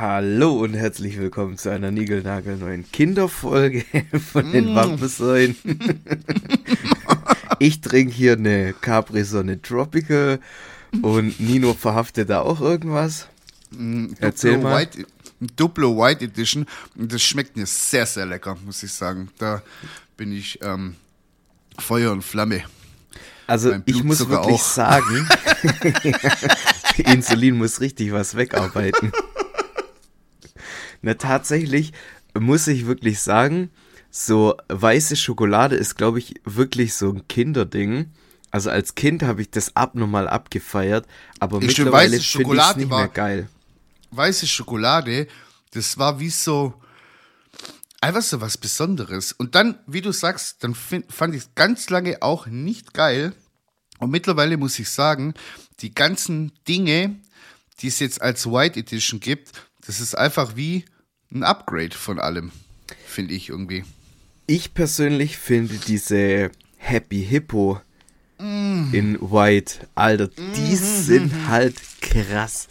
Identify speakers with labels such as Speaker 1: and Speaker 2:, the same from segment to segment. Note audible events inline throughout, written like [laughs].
Speaker 1: Hallo und herzlich willkommen zu einer niegelnagelneuen Kinderfolge [laughs] von den mm. Wampensäulen. [laughs] ich trinke hier eine Capri-Sonne Tropical und Nino verhaftet da auch irgendwas.
Speaker 2: Mm, Erzähl Duplo mal. White, Duplo White Edition und das schmeckt mir sehr, sehr lecker, muss ich sagen. Da bin ich ähm, Feuer und Flamme.
Speaker 1: Also ich muss wirklich auch. sagen, [laughs] Insulin muss richtig was wegarbeiten. Na, tatsächlich muss ich wirklich sagen, so weiße Schokolade ist, glaube ich, wirklich so ein Kinderding. Also als Kind habe ich das abnormal abgefeiert, aber ich mittlerweile finde ich es nicht mehr geil.
Speaker 2: Weiße Schokolade, das war wie so einfach so was Besonderes. Und dann, wie du sagst, dann find, fand ich es ganz lange auch nicht geil. Und mittlerweile muss ich sagen, die ganzen Dinge, die es jetzt als White Edition gibt, das ist einfach wie ein Upgrade von allem, finde ich irgendwie.
Speaker 1: Ich persönlich finde diese Happy Hippo mm. in White, Alter, die mm. sind halt krass.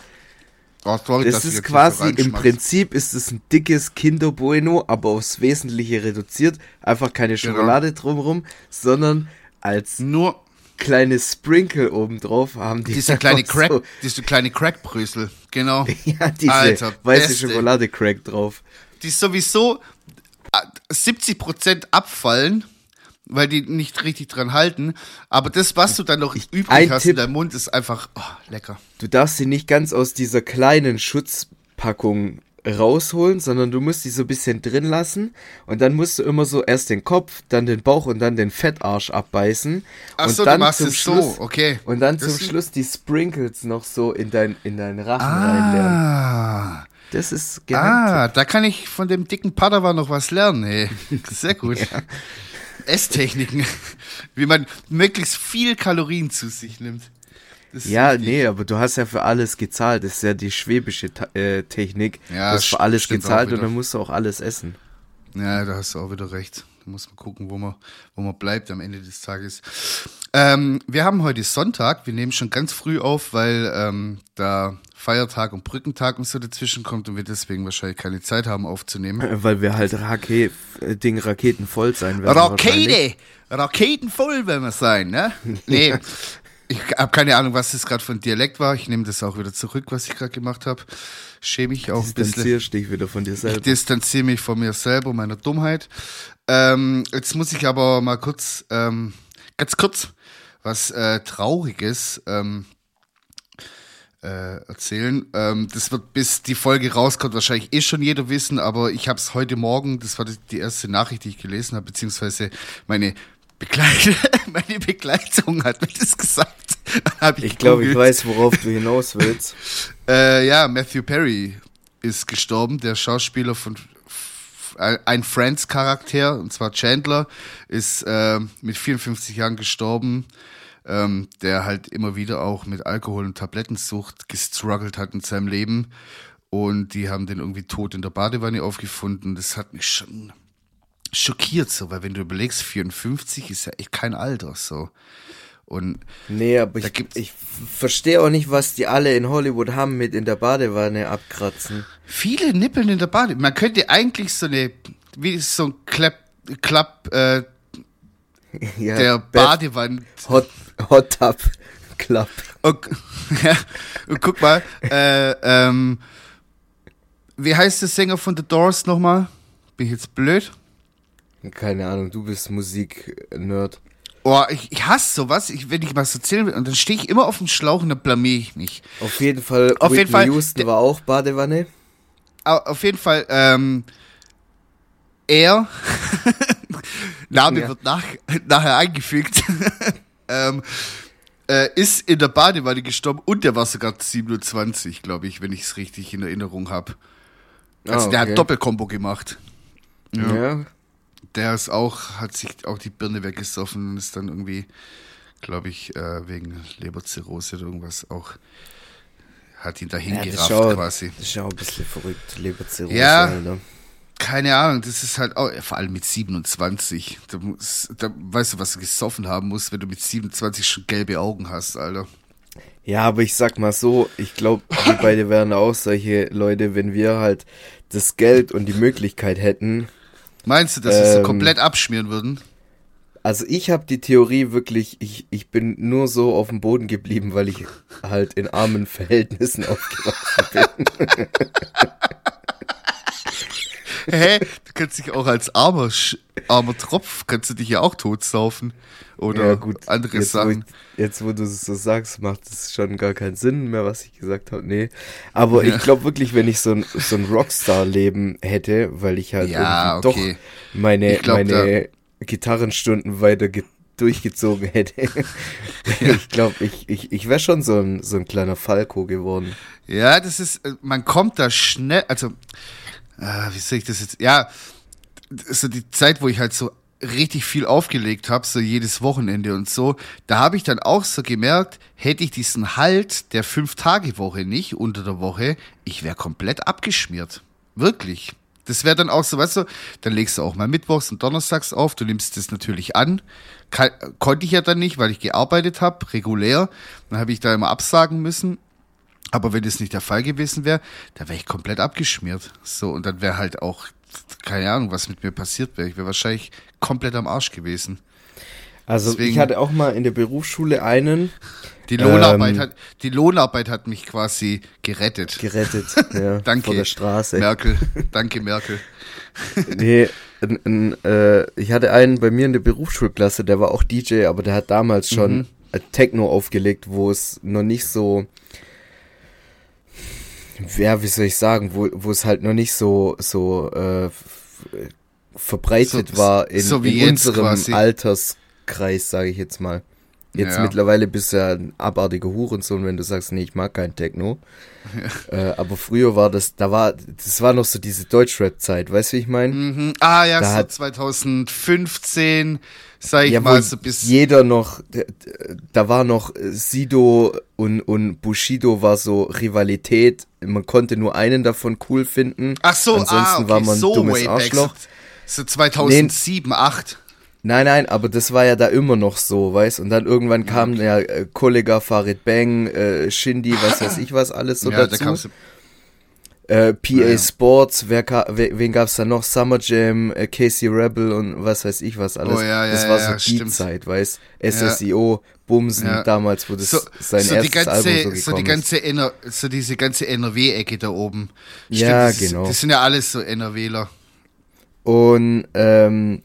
Speaker 1: Oh, sorry, das ist quasi, im Prinzip ist es ein dickes Kinder Bueno, aber aufs Wesentliche reduziert. Einfach keine genau. Schokolade genau. drumherum, sondern als
Speaker 2: nur
Speaker 1: kleine Sprinkle obendrauf haben die.
Speaker 2: Diese kleine [laughs] Crack, so. diese kleine Crackbrösel, genau. [laughs]
Speaker 1: ja, diese Alter, weiße beste. Schokolade Crack drauf.
Speaker 2: Die sowieso 70% äh, abfallen, weil die nicht richtig dran halten. Aber das, was du dann noch ich, übrig hast Tipp, in deinem Mund, ist einfach oh, lecker.
Speaker 1: Du darfst sie nicht ganz aus dieser kleinen Schutzpackung rausholen, sondern du musst die so ein bisschen drin lassen und dann musst du immer so erst den Kopf, dann den Bauch und dann den Fettarsch abbeißen.
Speaker 2: Ach
Speaker 1: und
Speaker 2: so,
Speaker 1: dann
Speaker 2: du machst es Schluss, so, okay.
Speaker 1: Und dann das zum Schluss die Sprinkles noch so in dein in deinen Rachen ah. reinlernen. Das ist
Speaker 2: geheim. Ah, da kann ich von dem dicken Padawan noch was lernen, ey. [laughs] Sehr gut. ja. Esstechniken, wie man möglichst viel Kalorien zu sich nimmt.
Speaker 1: Ja, nee, aber du hast ja für alles gezahlt. Das ist ja die schwäbische äh, Technik. Ja, du hast für alles gezahlt und dann musst du auch alles essen.
Speaker 2: Ja, da hast du auch wieder recht. Da muss man gucken, wo man, wo man bleibt am Ende des Tages. Ähm, wir haben heute Sonntag. Wir nehmen schon ganz früh auf, weil ähm, da Feiertag und Brückentag und so dazwischen kommt und wir deswegen wahrscheinlich keine Zeit haben aufzunehmen. [laughs]
Speaker 1: Weil wir halt Rake Ding Raketen voll sein werden.
Speaker 2: Rakete! Raketen voll werden wir sein, ne? Nee, [laughs] Ich habe keine Ahnung, was das gerade für ein Dialekt war. Ich nehme das auch wieder zurück, was ich gerade gemacht habe. Schäme mich auch
Speaker 1: ein bisschen. Distanzierst dich wieder von dir selber.
Speaker 2: Ich distanziere mich von mir selber, meiner Dummheit. Ähm, jetzt muss ich aber mal kurz, ähm, ganz kurz, was äh, Trauriges ähm, äh, erzählen. Ähm, das wird bis die Folge rauskommt wahrscheinlich eh schon jeder wissen, aber ich habe es heute Morgen, das war die erste Nachricht, die ich gelesen habe, beziehungsweise meine Begleit [laughs] meine Begleitung hat mir das gesagt.
Speaker 1: ich, ich glaube, ich weiß, worauf du hinaus willst. [laughs]
Speaker 2: äh, ja, Matthew Perry ist gestorben, der Schauspieler von ein Friends-Charakter, und zwar Chandler, ist äh, mit 54 Jahren gestorben, ähm, der halt immer wieder auch mit Alkohol und Tablettensucht gestruggelt hat in seinem Leben. Und die haben den irgendwie tot in der Badewanne aufgefunden. Das hat mich schon schockiert so, weil wenn du überlegst, 54 ist ja echt kein Alter so. Und
Speaker 1: nee, aber ich, ich verstehe auch nicht, was die alle in Hollywood haben mit in der Badewanne abkratzen.
Speaker 2: Viele nippeln in der Badewanne. Man könnte eigentlich so eine, wie so ein Klapp, Klapp, äh, [laughs] ja, der Badewanne.
Speaker 1: Hot, Hot Tub Club.
Speaker 2: Und, [laughs] ja, und guck mal, äh, ähm, wie heißt der Sänger von The Doors nochmal? Bin ich jetzt blöd?
Speaker 1: Keine Ahnung, du bist Musik-Nerd.
Speaker 2: Oh, ich, ich hasse sowas, ich, wenn ich was erzählen will. Und dann stehe ich immer auf dem Schlauch und dann blamier ich mich.
Speaker 1: Auf jeden Fall,
Speaker 2: auf jeden Fall,
Speaker 1: Houston war auch Badewanne.
Speaker 2: Auf jeden Fall, ähm, er, [laughs] Name ja. wird nach, nachher eingefügt, [laughs] ähm, äh, ist in der Badewanne gestorben und der war sogar 27, glaube ich, wenn ich es richtig in Erinnerung habe. Also ah, okay. der hat Doppelkombo gemacht.
Speaker 1: ja. ja
Speaker 2: der ist auch, hat sich auch die Birne weggesoffen und ist dann irgendwie, glaube ich, äh, wegen Leberzirrhose oder irgendwas auch, hat ihn dahin ja, gerafft auch, quasi.
Speaker 1: Das ist ja auch ein bisschen verrückt, Leberzirrhose.
Speaker 2: Ja, Alter. keine Ahnung, das ist halt auch, vor allem mit 27, da, muss, da weißt du, was du gesoffen haben musst, wenn du mit 27 schon gelbe Augen hast, Alter.
Speaker 1: Ja, aber ich sag mal so, ich glaube, wir beide wären auch solche Leute, wenn wir halt das Geld und die Möglichkeit hätten.
Speaker 2: Meinst du, dass ähm, sie so komplett abschmieren würden?
Speaker 1: Also ich habe die Theorie wirklich, ich, ich bin nur so auf dem Boden geblieben, weil ich halt in armen Verhältnissen [laughs] aufgewachsen bin. [laughs]
Speaker 2: Hä? Du kannst dich auch als armer, armer Tropf, kannst du dich ja auch totsaufen. Oder ja, gut, andere
Speaker 1: jetzt,
Speaker 2: Sachen.
Speaker 1: Wo ich, jetzt, wo du es so sagst, macht es schon gar keinen Sinn mehr, was ich gesagt habe. Nee. Aber ja. ich glaube wirklich, wenn ich so ein, so ein Rockstar-Leben hätte, weil ich halt ja, okay. doch meine, glaub, meine Gitarrenstunden weiter durchgezogen hätte. [laughs] [laughs] ich glaube, ich, ich, ich wäre schon so ein, so ein kleiner Falco geworden.
Speaker 2: Ja, das ist, äh, man kommt da schnell, also, äh, wie soll ich das jetzt, ja, so die Zeit, wo ich halt so richtig viel aufgelegt habe, so jedes Wochenende und so, da habe ich dann auch so gemerkt, hätte ich diesen Halt der Fünf-Tage-Woche nicht unter der Woche, ich wäre komplett abgeschmiert. Wirklich. Das wäre dann auch so, weißt du, dann legst du auch mal Mittwochs und Donnerstags auf, du nimmst das natürlich an. Kann, konnte ich ja dann nicht, weil ich gearbeitet habe, regulär. Dann habe ich da immer absagen müssen. Aber wenn das nicht der Fall gewesen wäre, dann wäre ich komplett abgeschmiert. So, und dann wäre halt auch, keine Ahnung, was mit mir passiert wäre. Ich wäre wahrscheinlich komplett am Arsch gewesen.
Speaker 1: Also Deswegen, ich hatte auch mal in der Berufsschule einen,
Speaker 2: die Lohnarbeit, ähm, hat, die Lohnarbeit hat mich quasi gerettet.
Speaker 1: Gerettet, [laughs] ja.
Speaker 2: Danke.
Speaker 1: Vor der Straße.
Speaker 2: Merkel. [laughs] Danke, Merkel.
Speaker 1: nee, n, n, äh, ich hatte einen bei mir in der Berufsschulklasse, der war auch DJ, aber der hat damals schon mhm. Techno aufgelegt, wo es noch nicht so, ja, wie soll ich sagen, wo, wo es halt noch nicht so, so äh, verbreitet so, war in, so in unserem quasi. Alterskreis, sage ich jetzt mal. Jetzt ja. mittlerweile bist du ja ein abartiger Hurensohn, wenn du sagst, nee, ich mag kein Techno. Ja. [laughs] Äh, aber früher war das, da war, das war noch so diese Deutschrap-Zeit, weißt du, wie ich meine? Mhm.
Speaker 2: Ah ja, da so hat, 2015, sag ich ja, mal, so bis.
Speaker 1: Jeder noch, da war noch Sido und, und Bushido war so Rivalität. Man konnte nur einen davon cool finden.
Speaker 2: Ach so, ah, Ansonsten ah, okay, war man so dummes Arschloch. So 2007, nee, 8.
Speaker 1: Nein, nein, aber das war ja da immer noch so, weißt Und dann irgendwann kam okay. ja äh, Kollega Farid Bang, äh, Shindy, was weiß ich was, alles so ja, dazu. Da äh, PA ja, ja. Sports, wer, wen gab's da noch? Summer Jam, äh, Casey Rebel und was weiß ich was alles. Oh, ja, ja, das war so die stimmt. Zeit, weißt SSIO, Bumsen, damals, wo das so, sein so erstes ganze, Album so gekommen
Speaker 2: so die ganze NR, So diese ganze NRW-Ecke da oben.
Speaker 1: Stimmt, ja, das genau.
Speaker 2: das sind ja alles so NRWler.
Speaker 1: Und ähm,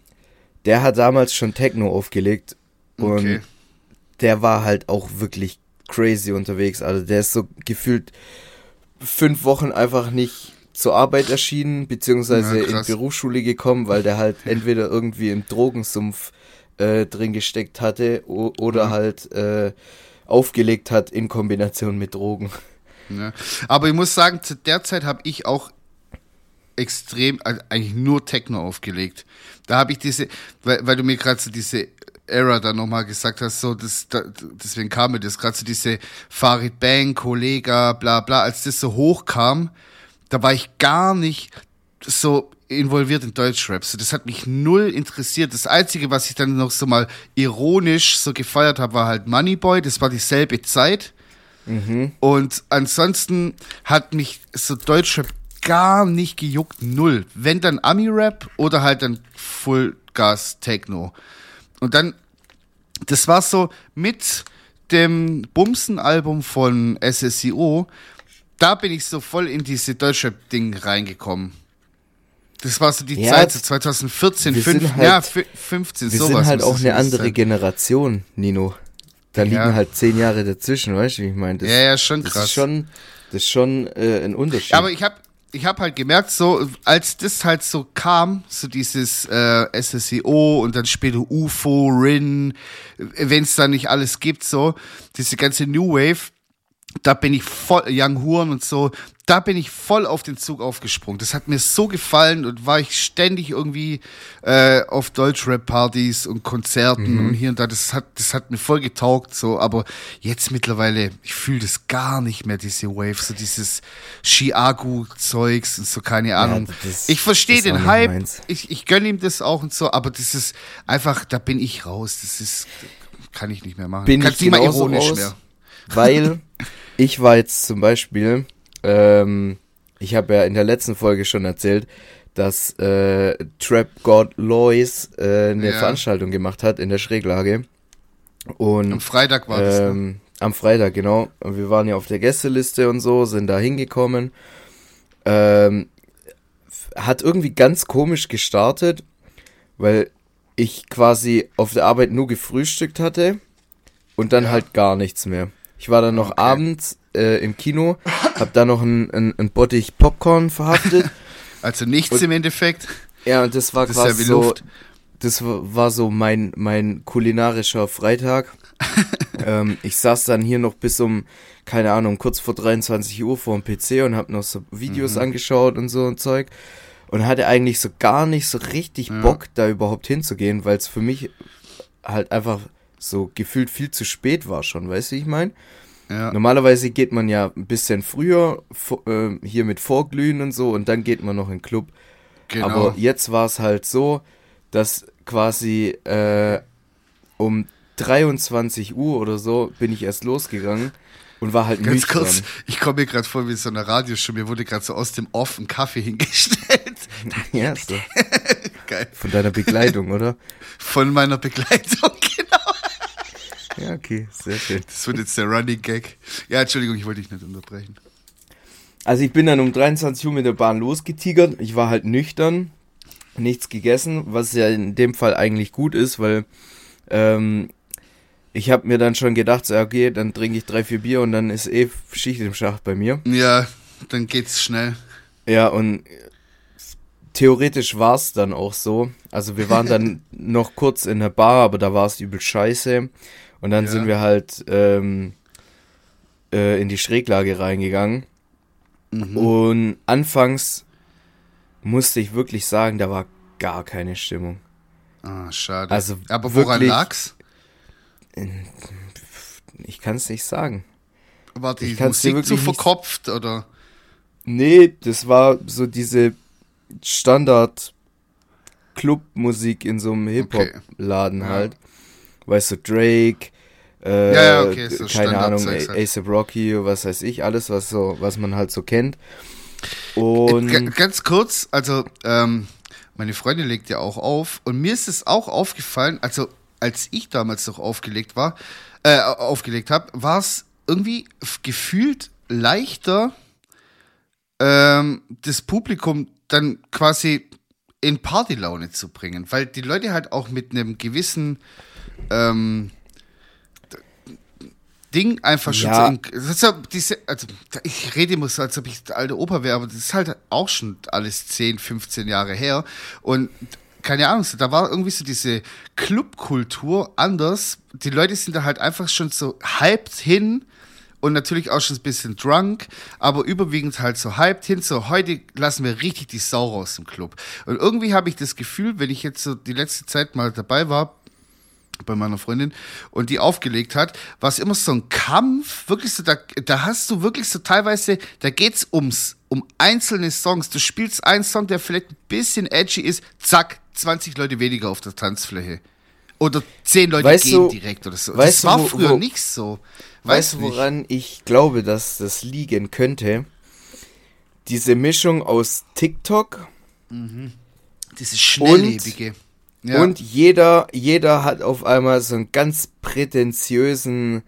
Speaker 1: der hat damals schon Techno aufgelegt und okay. der war halt auch wirklich crazy unterwegs. Also der ist so gefühlt fünf Wochen einfach nicht zur Arbeit erschienen, beziehungsweise ja, in die Berufsschule gekommen, weil der halt entweder irgendwie im Drogensumpf äh, drin gesteckt hatte oder mhm. halt äh, aufgelegt hat in Kombination mit Drogen.
Speaker 2: Ja. Aber ich muss sagen, zu der Zeit habe ich auch extrem, also eigentlich nur Techno aufgelegt. Da habe ich diese, weil, weil du mir gerade so diese Era da nochmal gesagt hast, so, das, da, deswegen kam mir das, gerade so diese Farid Bang, Kollega, bla bla, als das so hochkam, da war ich gar nicht so involviert in Deutschrap. So, das hat mich null interessiert. Das Einzige, was ich dann noch so mal ironisch so gefeiert habe, war halt Moneyboy. Das war dieselbe Zeit. Mhm. Und ansonsten hat mich so Deutschrap gar nicht gejuckt, null. Wenn dann Ami-Rap oder halt dann Full-Gas-Techno. Und dann, das war so mit dem Bumsen-Album von SSIO, da bin ich so voll in diese Deutschrap-Ding reingekommen. Das war so die ja, Zeit, so 2014, 5, halt, ja, 15,
Speaker 1: wir sowas. Wir sind halt auch eine andere sein. Generation, Nino. Da ja. liegen halt zehn Jahre dazwischen, weißt du, wie ich meine?
Speaker 2: Ja, ja, schon
Speaker 1: krass.
Speaker 2: Das
Speaker 1: ist schon, das ist schon äh, ein Unterschied.
Speaker 2: Aber ich habe ich habe halt gemerkt, so als das halt so kam, so dieses äh, SSEO und dann später UFO, RIN, wenn es da nicht alles gibt, so diese ganze New Wave, da bin ich voll Young Huren und so, da bin ich voll auf den Zug aufgesprungen. Das hat mir so gefallen und war ich ständig irgendwie äh, auf Deutschrap-Partys und Konzerten mhm. und hier und da. Das hat, das hat mir voll getaugt, so. Aber jetzt mittlerweile, ich fühle das gar nicht mehr, diese Wave, so dieses Chiagu-Zeugs und so, keine Ahnung. Ja, das, ich verstehe den Hype, ich, ich gönne ihm das auch und so, aber das ist einfach, da bin ich raus. Das ist, kann ich nicht mehr machen.
Speaker 1: Bin Kannst ich mal ironisch raus? mehr. Weil [laughs] ich war jetzt zum Beispiel, ähm, ich habe ja in der letzten Folge schon erzählt, dass äh, Trap God Lois äh, eine ja. Veranstaltung gemacht hat in der Schräglage. Und,
Speaker 2: am Freitag war das. Ne?
Speaker 1: Ähm, am Freitag, genau. Und wir waren ja auf der Gästeliste und so, sind da hingekommen. Ähm, hat irgendwie ganz komisch gestartet, weil ich quasi auf der Arbeit nur gefrühstückt hatte und dann ja. halt gar nichts mehr. Ich war dann noch okay. abends äh, im Kino, hab da noch ein, ein, ein Bottich Popcorn verhaftet. [laughs]
Speaker 2: Also nichts und, im Endeffekt.
Speaker 1: Ja, und das war das quasi ja so, das war so mein, mein kulinarischer Freitag. [laughs] ähm, ich saß dann hier noch bis um, keine Ahnung, kurz vor 23 Uhr vor dem PC und hab noch so Videos mhm. angeschaut und so ein Zeug. Und hatte eigentlich so gar nicht so richtig ja. Bock, da überhaupt hinzugehen, weil es für mich halt einfach so gefühlt viel zu spät war schon, weißt du, wie ich meine? Ja. Normalerweise geht man ja ein bisschen früher äh, hier mit Vorglühen und so und dann geht man noch in den Club. Genau. Aber jetzt war es halt so, dass quasi äh, um 23 Uhr oder so bin ich erst losgegangen und war halt Ganz nüchtern. kurz,
Speaker 2: ich komme mir gerade vor wie so eine Radioshow, mir wurde gerade so aus dem Off ein Kaffee [laughs] hingestellt.
Speaker 1: ja, so. [laughs] Geil. Von deiner Begleitung, oder?
Speaker 2: Von meiner Begleitung, [laughs] genau.
Speaker 1: Ja, okay, sehr schön.
Speaker 2: Das wird jetzt der Running Gag. Ja, Entschuldigung, ich wollte dich nicht unterbrechen.
Speaker 1: Also ich bin dann um 23 Uhr mit der Bahn losgetigert. Ich war halt nüchtern, nichts gegessen, was ja in dem Fall eigentlich gut ist, weil ähm, ich habe mir dann schon gedacht, so, okay, dann trinke ich drei, vier Bier und dann ist eh Schicht im Schacht bei mir.
Speaker 2: Ja, dann geht's schnell.
Speaker 1: Ja, und theoretisch war es dann auch so. Also wir waren dann [laughs] noch kurz in der Bar, aber da war es übel scheiße. Und dann ja. sind wir halt ähm, äh, in die Schräglage reingegangen. Mhm. Und anfangs musste ich wirklich sagen, da war gar keine Stimmung.
Speaker 2: Ah, schade.
Speaker 1: Also
Speaker 2: Aber woran wirklich, lag's?
Speaker 1: Ich kann es nicht sagen.
Speaker 2: War die Musik zu verkopft oder?
Speaker 1: Nee, das war so diese Standard Clubmusik in so einem Hip-Hop-Laden okay. halt. Weißt du, Drake, äh, ja, ja, okay, so keine Ahnung, halt. ASAP Rocky, was weiß ich, alles, was so, was man halt so kennt. Und
Speaker 2: G ganz kurz, also ähm, meine Freundin legt ja auch auf und mir ist es auch aufgefallen, also als ich damals noch aufgelegt war, äh, aufgelegt habe, war es irgendwie gefühlt leichter, ähm, das Publikum dann quasi in Partylaune zu bringen, weil die Leute halt auch mit einem gewissen ähm, Ding einfach schon ja. so. Das ist ja diese, also ich rede immer so, als ob ich der alte Opa wäre, aber das ist halt auch schon alles 10, 15 Jahre her. Und keine Ahnung, da war irgendwie so diese Clubkultur anders. Die Leute sind da halt einfach schon so hyped hin und natürlich auch schon ein bisschen drunk, aber überwiegend halt so hyped hin. So, heute lassen wir richtig die Sau raus im Club. Und irgendwie habe ich das Gefühl, wenn ich jetzt so die letzte Zeit mal dabei war, bei meiner Freundin und die aufgelegt hat, war es immer so ein Kampf, wirklich so, da, da hast du wirklich so teilweise, da geht's ums, um einzelne Songs. Du spielst einen Song, der vielleicht ein bisschen edgy ist, zack, 20 Leute weniger auf der Tanzfläche. Oder 10 Leute weißt gehen du, direkt oder so.
Speaker 1: das war du, früher wo, nicht so. Weißt du, woran ich glaube, dass das liegen könnte? Diese Mischung aus TikTok.
Speaker 2: Mhm. Dieses Schnelllebige. Und
Speaker 1: ja. Und jeder, jeder hat auf einmal so einen ganz prätentiösen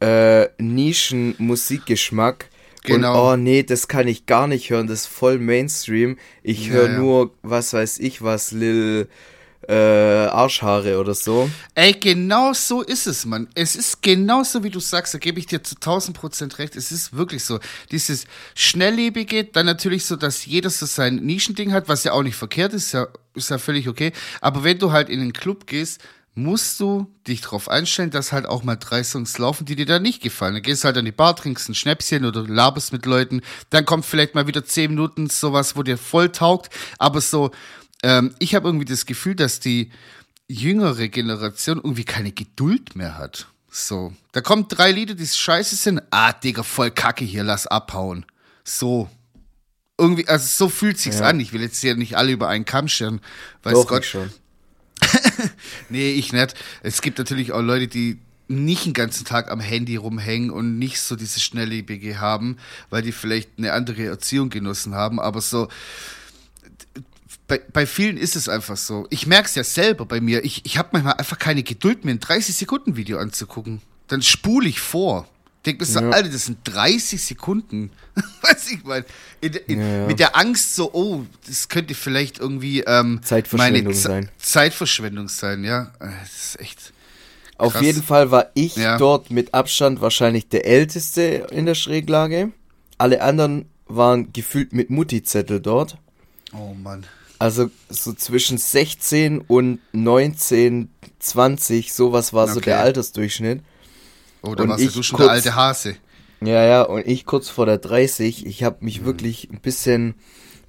Speaker 1: äh, Nischen-Musikgeschmack. Genau. Und oh nee, das kann ich gar nicht hören, das ist voll Mainstream. Ich höre ja. nur, was weiß ich was, Lil äh, Arschhaare oder so.
Speaker 2: Ey, genau so ist es, Mann. Es ist genau so, wie du sagst, da gebe ich dir zu 1000 Prozent recht. Es ist wirklich so. Dieses Schnelllebige, dann natürlich so, dass jeder so sein Nischending hat, was ja auch nicht verkehrt ist, ja, ist ja völlig okay. Aber wenn du halt in den Club gehst, musst du dich darauf einstellen, dass halt auch mal drei Songs laufen, die dir da nicht gefallen. Dann gehst halt an die Bar, trinkst ein Schnäpschen oder laberst mit Leuten. Dann kommt vielleicht mal wieder zehn Minuten sowas, wo dir voll taugt. Aber so, ähm, ich habe irgendwie das Gefühl, dass die jüngere Generation irgendwie keine Geduld mehr hat. So, da kommen drei Lieder, die scheiße sind. Ah, Digga, voll Kacke hier, lass abhauen. So. Irgendwie, also so fühlt sich's ja. an. Ich will jetzt hier nicht alle über einen Kamm scheren. Weiß Doch, Gott.
Speaker 1: schon. [laughs]
Speaker 2: nee, ich nicht. Es gibt natürlich auch Leute, die nicht den ganzen Tag am Handy rumhängen und nicht so diese Schnelllebige haben, weil die vielleicht eine andere Erziehung genossen haben, aber so bei, bei vielen ist es einfach so. Ich merke es ja selber bei mir. Ich, ich habe manchmal einfach keine Geduld mehr, ein 30-Sekunden-Video anzugucken. Dann spule ich vor. Denk mir so, ja. Alter, das sind 30 Sekunden. [laughs] Weiß ich mal. In, in, ja, ja. Mit der Angst so, oh, das könnte vielleicht irgendwie ähm,
Speaker 1: Zeitverschwendung meine sein.
Speaker 2: Zeitverschwendung sein, ja. Äh, das ist echt. Krass.
Speaker 1: Auf jeden Fall war ich dort mit Abstand wahrscheinlich der Älteste in der Schräglage. Alle anderen waren gefühlt mit Mutti-Zettel dort.
Speaker 2: Oh Mann.
Speaker 1: Also so zwischen 16 und 19, 20, sowas war okay. so der Altersdurchschnitt.
Speaker 2: Oh, da warst du schon kurz, der alte Hase.
Speaker 1: Ja, ja, und ich kurz vor der 30, ich habe mich mhm. wirklich ein bisschen,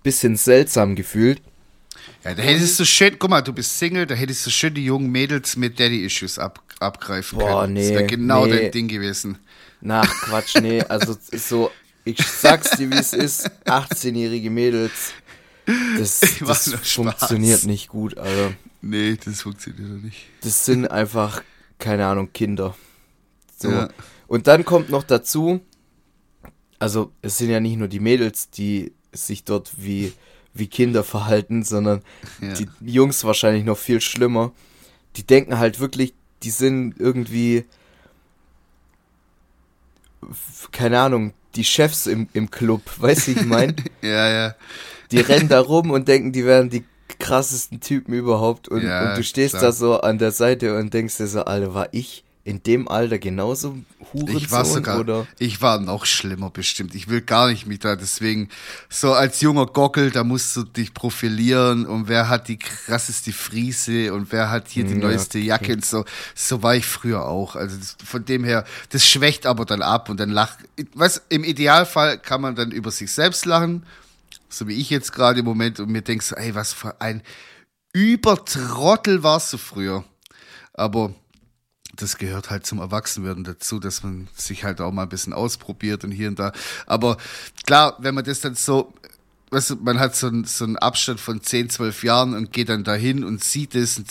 Speaker 1: bisschen seltsam gefühlt.
Speaker 2: Ja, da hättest du schön, guck mal, du bist Single, da hättest du schön die jungen Mädels mit Daddy-Issues ab, abgreifen Boah, können. Nee, das wäre genau nee. dein Ding gewesen.
Speaker 1: Na, Quatsch, nee, also [laughs] so, ich sag's dir, wie es ist, 18-jährige Mädels, das, das funktioniert nicht gut, also.
Speaker 2: Nee, das funktioniert nicht.
Speaker 1: Das sind einfach, keine Ahnung, Kinder. So. Ja. Und dann kommt noch dazu, also es sind ja nicht nur die Mädels, die sich dort wie, wie Kinder verhalten, sondern ja. die Jungs wahrscheinlich noch viel schlimmer. Die denken halt wirklich, die sind irgendwie, keine Ahnung, die Chefs im, im Club, [laughs] weißt du, ich mein? [laughs]
Speaker 2: ja, ja.
Speaker 1: Die rennen da rum und denken, die wären die krassesten Typen überhaupt und, ja, und du stehst klar. da so an der Seite und denkst dir so, Alter, war ich in dem Alter genauso
Speaker 2: Hurensohn ich war sogar, oder? Ich war noch schlimmer bestimmt. Ich will gar nicht mit da. Deswegen so als junger Gockel, da musst du dich profilieren und wer hat die krasseste Friese und wer hat hier die ja, neueste Jacke okay. und so. So war ich früher auch. Also das, von dem her, das schwächt aber dann ab und dann lacht. Was im Idealfall kann man dann über sich selbst lachen, so wie ich jetzt gerade im Moment und mir denkst, ey, was für ein Übertrottel warst du früher. Aber das gehört halt zum Erwachsenwerden dazu, dass man sich halt auch mal ein bisschen ausprobiert und hier und da. Aber klar, wenn man das dann so, weißt du, man hat so, einen, so einen Abstand von 10, 12 Jahren und geht dann dahin und sieht es und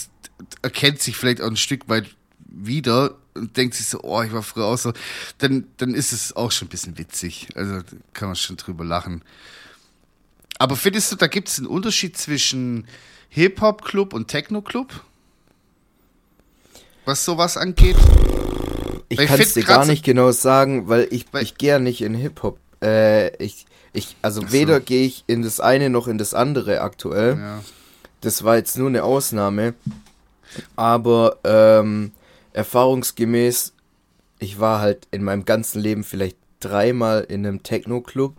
Speaker 2: erkennt sich vielleicht auch ein Stück weit wieder und denkt sich so, oh, ich war früher auch so, dann, dann ist es auch schon ein bisschen witzig. Also kann man schon drüber lachen. Aber findest du, da gibt es einen Unterschied zwischen Hip-Hop-Club und Techno-Club? Was sowas angeht?
Speaker 1: Ich kann es dir gar nicht genau sagen, weil ich, weil ich gehe ja nicht in Hip-Hop. Äh, ich, ich, also so. weder gehe ich in das eine noch in das andere aktuell. Ja. Das war jetzt nur eine Ausnahme. Aber ähm, erfahrungsgemäß, ich war halt in meinem ganzen Leben vielleicht dreimal in einem Techno-Club.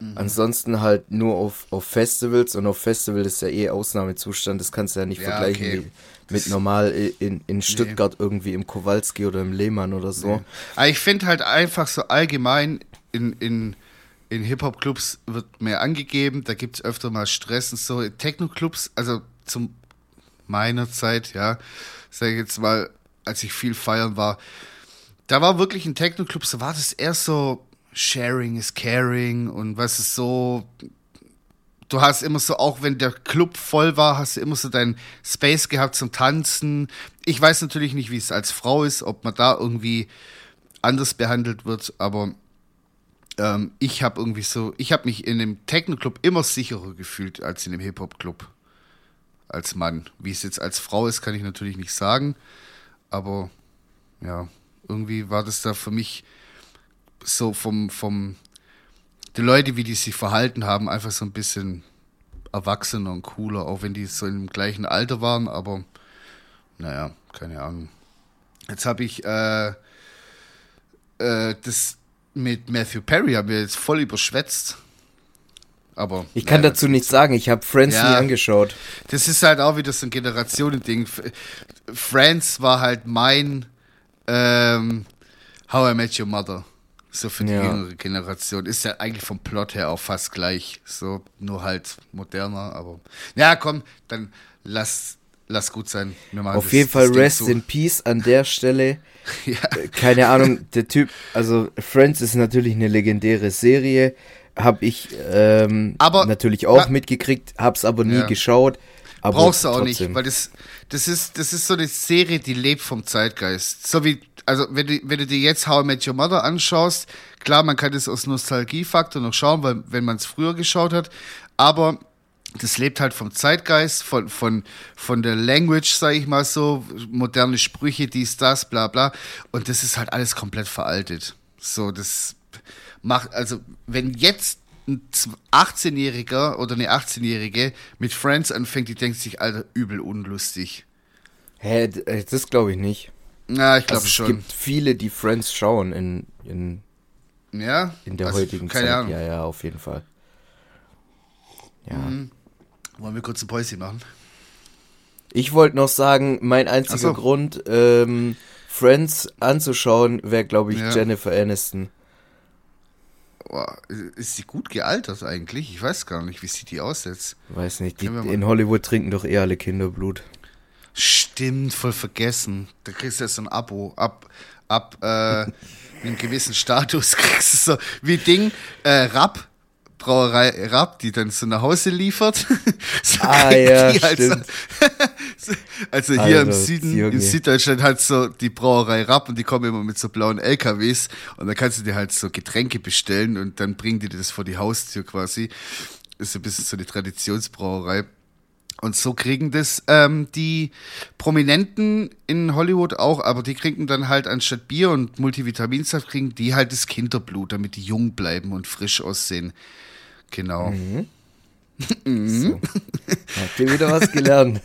Speaker 1: Mhm. Ansonsten halt nur auf, auf Festivals und auf Festivals ist ja eh Ausnahmezustand, das kannst du ja nicht ja, vergleichen okay. Mit normal in, in Stuttgart nee. irgendwie im Kowalski oder im Lehmann oder so. Nee.
Speaker 2: Aber ich finde halt einfach so allgemein in, in, in Hip-Hop-Clubs wird mehr angegeben, da gibt es öfter mal Stress und so. Techno-Clubs, also zum meiner Zeit, ja, sag ich jetzt mal, als ich viel feiern war, da war wirklich ein Techno-Club, so war das eher so Sharing is Caring und was ist so, du hast immer so, auch wenn der Club voll war, hast du immer so deinen Space gehabt zum Tanzen. Ich weiß natürlich nicht, wie es als Frau ist, ob man da irgendwie anders behandelt wird, aber ähm, ich habe irgendwie so, ich habe mich in dem Techno-Club immer sicherer gefühlt als in dem Hip-Hop-Club als Mann. Wie es jetzt als Frau ist, kann ich natürlich nicht sagen, aber ja, irgendwie war das da für mich so vom, vom, die Leute, wie die sich verhalten haben, einfach so ein bisschen erwachsener und cooler, auch wenn die so im gleichen Alter waren, aber naja, keine Ahnung. Jetzt habe ich äh, äh, das mit Matthew Perry haben wir jetzt voll überschwätzt. Aber
Speaker 1: ich kann naja, dazu nichts sagen, ich habe Friends ja, nie angeschaut.
Speaker 2: Das ist halt auch wieder so ein Generationending. Friends war halt mein ähm, How I Met Your Mother. So für die ja. jüngere Generation. Ist ja eigentlich vom Plot her auch fast gleich. So, nur halt moderner, aber. Ja, komm, dann lass, lass gut sein.
Speaker 1: Auf das, jeden Fall Rest in Peace an der Stelle. [laughs] ja. Äh, keine Ahnung, der Typ, also Friends ist natürlich eine legendäre Serie. Hab ich ähm, aber, natürlich auch ja, mitgekriegt, hab's aber nie ja. geschaut.
Speaker 2: Aber Brauchst du auch trotzdem. nicht, weil das, das ist, das ist so eine Serie, die lebt vom Zeitgeist. So wie also wenn du, wenn du dir jetzt How I Met Your Mother anschaust, klar, man kann das aus Nostalgiefaktor noch schauen, weil wenn man es früher geschaut hat, aber das lebt halt vom Zeitgeist, von, von, von der Language, sag ich mal so, moderne Sprüche, dies, das, bla bla. Und das ist halt alles komplett veraltet. So, das macht, also wenn jetzt ein 18-Jähriger oder eine 18-Jährige mit Friends anfängt, die denkt sich, Alter, übel unlustig.
Speaker 1: Hä, äh, das glaube ich nicht.
Speaker 2: Ja, ich glaube
Speaker 1: also,
Speaker 2: schon.
Speaker 1: Es gibt viele, die Friends schauen in, in,
Speaker 2: ja?
Speaker 1: in der
Speaker 2: also,
Speaker 1: heutigen
Speaker 2: keine
Speaker 1: Zeit.
Speaker 2: Ahnung.
Speaker 1: Ja, ja, auf jeden Fall. Ja.
Speaker 2: Mhm. Wollen wir kurz ein Päuschen machen?
Speaker 1: Ich wollte noch sagen, mein einziger
Speaker 2: so.
Speaker 1: Grund, ähm, Friends anzuschauen, wäre, glaube ich,
Speaker 2: Ja.
Speaker 1: Jennifer Aniston.
Speaker 2: Boah, ist sie gut gealtert eigentlich? Ich weiß gar nicht, wie sieht die aus jetzt?
Speaker 1: Weiß nicht, die, in Hollywood trinken doch eher alle Kinderblut.
Speaker 2: Stimmt, voll vergessen. Da kriegst du ja so ein Abo. Ab, ab äh, einem gewissen Status [laughs] kriegst du so wie Ding, äh, Rapp, Brauerei Rapp, die dann so nach Hause liefert. [laughs] so
Speaker 1: Ah, ja,
Speaker 2: die halt so-
Speaker 1: stimmt. [laughs]
Speaker 2: also hier im
Speaker 1: Alter,
Speaker 2: Süden,
Speaker 1: Junge.
Speaker 2: in Süddeutschland hat so die Brauerei Rapp und die kommen immer mit so blauen LKWs und dann kannst du dir halt so Getränke bestellen und dann bringen die dir das vor die Haustür quasi. Ist so ein bisschen so eine Traditionsbrauerei. Und so kriegen das ähm, die Prominenten in Hollywood auch, aber die kriegen dann halt anstatt Bier und Multivitaminsaft, kriegen die halt das Kinderblut, damit die jung bleiben und frisch aussehen. Genau. [laughs]
Speaker 1: So. Habt ihr wieder was gelernt?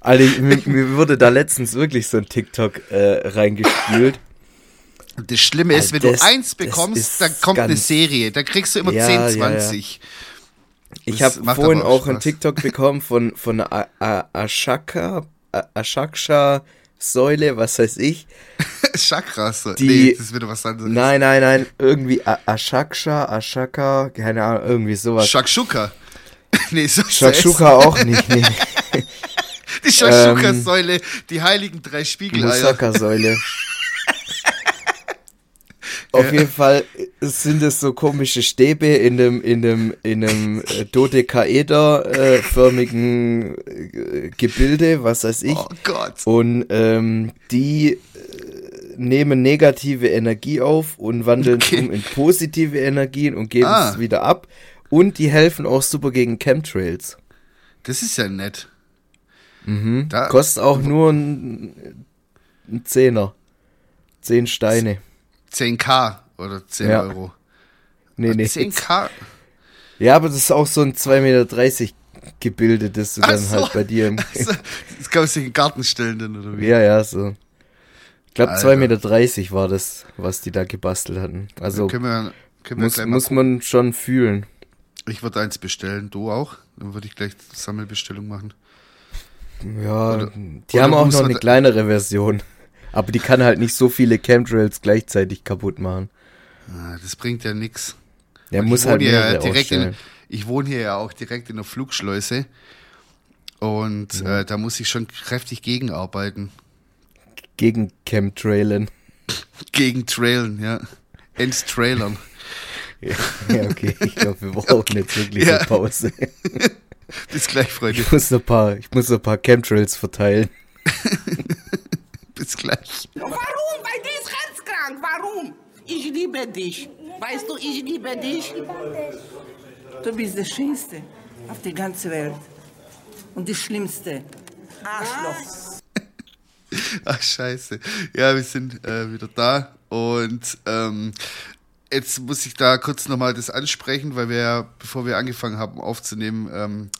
Speaker 1: Alter, ich- mir, mir wurde da letztens wirklich so ein TikTok äh, reingespült.
Speaker 2: Das Schlimme ist,
Speaker 1: Also
Speaker 2: wenn
Speaker 1: das-
Speaker 2: du eins bekommst, dann kommt eine Serie. Da kriegst du immer
Speaker 1: Ja,
Speaker 2: 10,
Speaker 1: ja, ja.
Speaker 2: 20.
Speaker 1: Ich habe vorhin
Speaker 2: auch
Speaker 1: auch einen. TikTok bekommen von, von A- A- Ashaka, A- Ashaksha Säule, was weiß ich. [laughs]
Speaker 2: Chakras.
Speaker 1: Die-
Speaker 2: nee, das ist wieder was anderes.
Speaker 1: Nein, nein, nein, irgendwie A- Ashaksha, Ashaka, keine Ahnung, irgendwie sowas.
Speaker 2: Shakshuka. [laughs] nee, so
Speaker 1: Shakshuka auch nicht, nee. [laughs]
Speaker 2: Die Shakshuka-Säule, die heiligen drei Spiegeleier.
Speaker 1: Musaka-Säule. Auf jeden Fall sind es so komische Stäbe in dem, in dem, in einem äh, Dodekaeder-förmigen äh, Gebilde, was weiß ich.
Speaker 2: Oh Gott.
Speaker 1: Und ähm, die äh, nehmen negative Energie auf und wandeln
Speaker 2: Okay.
Speaker 1: um in positive Energien und geben
Speaker 2: Ah.
Speaker 1: es wieder ab. Und die helfen auch super gegen Chemtrails.
Speaker 2: Das ist ja nett. Da,
Speaker 1: Kostet auch nur ein, ein Zehner. Zehn Steine.
Speaker 2: 10k oder 10
Speaker 1: Ja.
Speaker 2: Euro.
Speaker 1: Nee, nee.
Speaker 2: 10k?
Speaker 1: Ja, aber das ist auch so ein 2,30 Meter Gebilde, das du
Speaker 2: Ach
Speaker 1: dann
Speaker 2: so.
Speaker 1: halt bei dir im. [laughs]
Speaker 2: Also, das kann man sich in den Garten stellen dann, oder wie?
Speaker 1: ja, ja, so. Ich glaube,
Speaker 2: Alter.
Speaker 1: 2,30 Meter war das, was die da gebastelt hatten. Also
Speaker 2: Können wir, können wir
Speaker 1: muss, muss man schon fühlen.
Speaker 2: Ich würde eins bestellen, du auch? Dann würde ich gleich Sammelbestellung machen.
Speaker 1: Ja,
Speaker 2: Oder-
Speaker 1: die
Speaker 2: oder
Speaker 1: haben auch noch eine kleinere Version. Aber die kann halt nicht so viele Chemtrails gleichzeitig kaputt machen.
Speaker 2: Ah, Das bringt ja nix.
Speaker 1: Der muss
Speaker 2: ich
Speaker 1: halt
Speaker 2: wohne hier ja direkt in. Ich wohne hier ja auch direkt in der Flugschleuse. Und äh, da muss ich schon kräftig gegenarbeiten.
Speaker 1: Gegen Chemtrailen. [laughs]
Speaker 2: Gegen Trailen, ja. Enttrailern.
Speaker 1: Ja, okay. Ich glaube, wir brauchen [laughs] jetzt wirklich
Speaker 2: Ja.
Speaker 1: eine Pause. [laughs]
Speaker 2: Bis gleich, Freunde.
Speaker 1: Ich muss noch ein paar, ich muss noch ein paar Chemtrails verteilen.
Speaker 2: Bis gleich.
Speaker 3: Warum? Weil die ist herzkrank. Warum? Ich liebe dich. Weißt du, ich liebe dich. Du bist der Schönste auf der ganzen Welt. Und die Schlimmste. Arschloch. [laughs]
Speaker 2: Ach, scheiße. Ja, wir sind äh, wieder da. Und ähm, jetzt muss ich da kurz nochmal das ansprechen, weil wir ja, bevor wir angefangen haben aufzunehmen, ähm,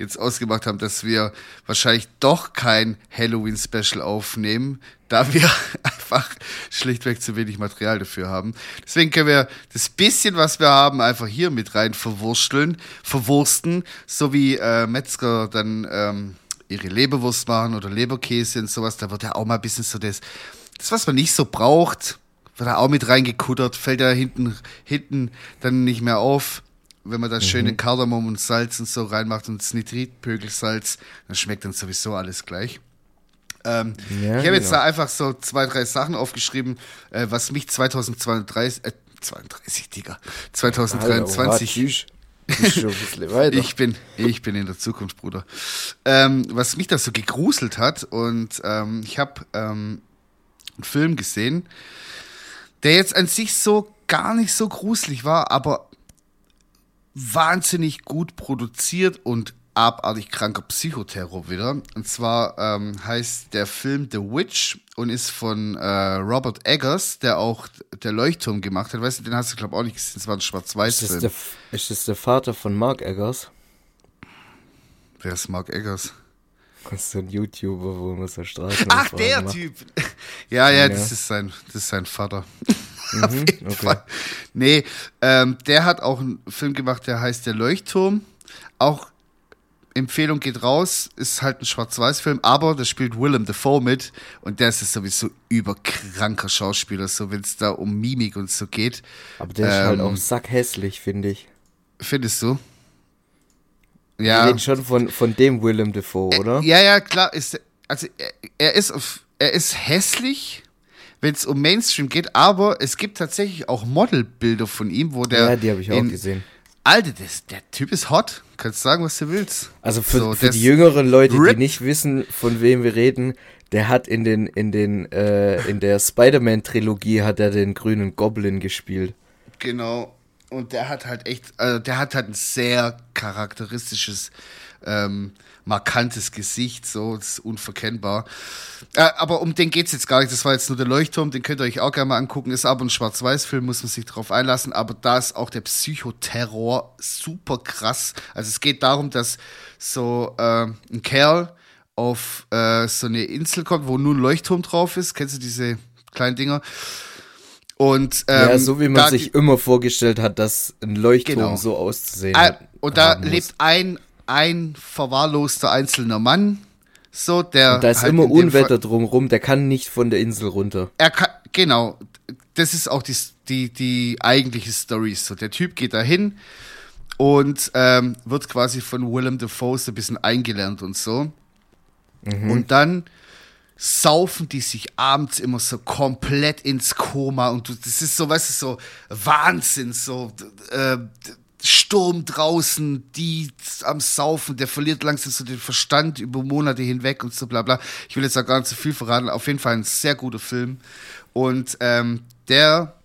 Speaker 2: jetzt ausgemacht haben, dass wir wahrscheinlich doch kein Halloween-Special aufnehmen, da wir [laughs] einfach schlichtweg zu wenig Material dafür haben. Deswegen können wir das bisschen, was wir haben, einfach hier mit rein verwursteln, verwursten, so wie äh, Metzger dann ähm, ihre Leberwurst machen oder Leberkäse und sowas. Da wird ja auch mal ein bisschen so das, das was man nicht so braucht, wird da auch mit reingekuttert, fällt ja hinten, hinten dann nicht mehr auf. Wenn man da schöne Kardamom und Salz und so reinmacht und das Nitritpögelsalz, dann schmeckt dann sowieso alles gleich. Ähm,
Speaker 1: Ja,
Speaker 2: ich habe jetzt
Speaker 1: genau.
Speaker 2: da einfach so zwei, drei Sachen aufgeschrieben, äh, was mich 2032, äh, 32, Digga,
Speaker 1: Alter,
Speaker 2: 2023,
Speaker 1: tschüss. [laughs]
Speaker 2: ich, bin, ich bin in der Zukunft, Bruder. Ähm, was mich da so gegruselt hat, und ähm, ich habe ähm, einen Film gesehen, der jetzt an sich so gar nicht so gruselig war, aber wahnsinnig gut produziert und abartig kranker Psychoterror wieder. Und zwar ähm, heißt der Film The Witch und ist von äh, Robert Eggers, der auch der Leuchtturm gemacht hat. Weißt du, den hast du, glaube ich, auch nicht gesehen. Das war ein Schwarz-Weiß-Film.
Speaker 1: Ist, ist das der Vater von Mark Eggers?
Speaker 2: Wer ist Mark Eggers?
Speaker 1: Das ist so ein YouTuber, wo man so Straßen
Speaker 2: Ach, der macht. Typ. Ja, ja, ja, das ist sein, das ist sein Vater. Mhm, [laughs] Auf jeden okay. Fall. Nee, ähm, der hat auch einen Film gemacht, der heißt Der Leuchtturm. Auch Empfehlung geht raus, ist halt ein Schwarz-Weiß-Film, aber da spielt Willem Dafoe mit und der ist sowieso überkranker Schauspieler, so wenn es da um Mimik und so geht.
Speaker 1: Aber der ähm, ist halt ähm, auch sackhässlich, finde ich.
Speaker 2: Findest du?
Speaker 1: Ja. Wir reden schon von, von dem Willem Dafoe, oder?
Speaker 2: ja, ja, klar. Ist, also er, er, ist, er ist hässlich, wenn es um Mainstream geht, aber es gibt tatsächlich auch Modelbilder von ihm, wo der.
Speaker 1: Ja, die habe ich auch gesehen
Speaker 2: Alter, das, der Typ ist hot. Kannst sagen, was du willst.
Speaker 1: Also für, so, für die jüngeren Leute, Rip. die nicht wissen, von wem wir reden, der hat in den in den äh, in der Spider-Man Trilogie hat er den grünen Goblin gespielt.
Speaker 2: Genau. Und der hat halt echt, also der hat halt ein sehr charakteristisches ähm, markantes Gesicht, so, das ist unverkennbar. Äh, aber um den geht's jetzt gar nicht. Das war jetzt nur der Leuchtturm, den könnt ihr euch auch gerne mal angucken. Ist aber ein Schwarz-Weiß-Film, muss man sich drauf einlassen. Aber da ist auch der Psychoterror super krass. Also es geht darum, dass so äh, ein Kerl auf äh, so eine Insel kommt, wo nur ein Leuchtturm drauf ist. Kennst du diese kleinen Dinger? Und, ähm,
Speaker 1: ja, so wie man sich immer vorgestellt hat, dass ein Leuchtturm genau. so auszusehen
Speaker 2: ah. Und da lebt ein ein verwahrloster einzelner Mann. So, der.
Speaker 1: Und da ist halt immer Unwetter drumrum, der kann nicht von der Insel runter.
Speaker 2: Er kann, genau. Das ist auch die, die, die eigentliche Story. So, der Typ geht da hin und ähm, wird quasi von Willem Dafoe so ein bisschen eingelernt und so. Mhm. Und dann saufen die sich abends immer so komplett ins Koma und du, das ist so, weißt du, so Wahnsinn, so äh, Sturm draußen, die am Saufen, der verliert langsam so den Verstand über Monate hinweg und so bla bla. Ich will jetzt da gar nicht zu viel verraten. Auf jeden Fall ein sehr guter Film. Und ähm, der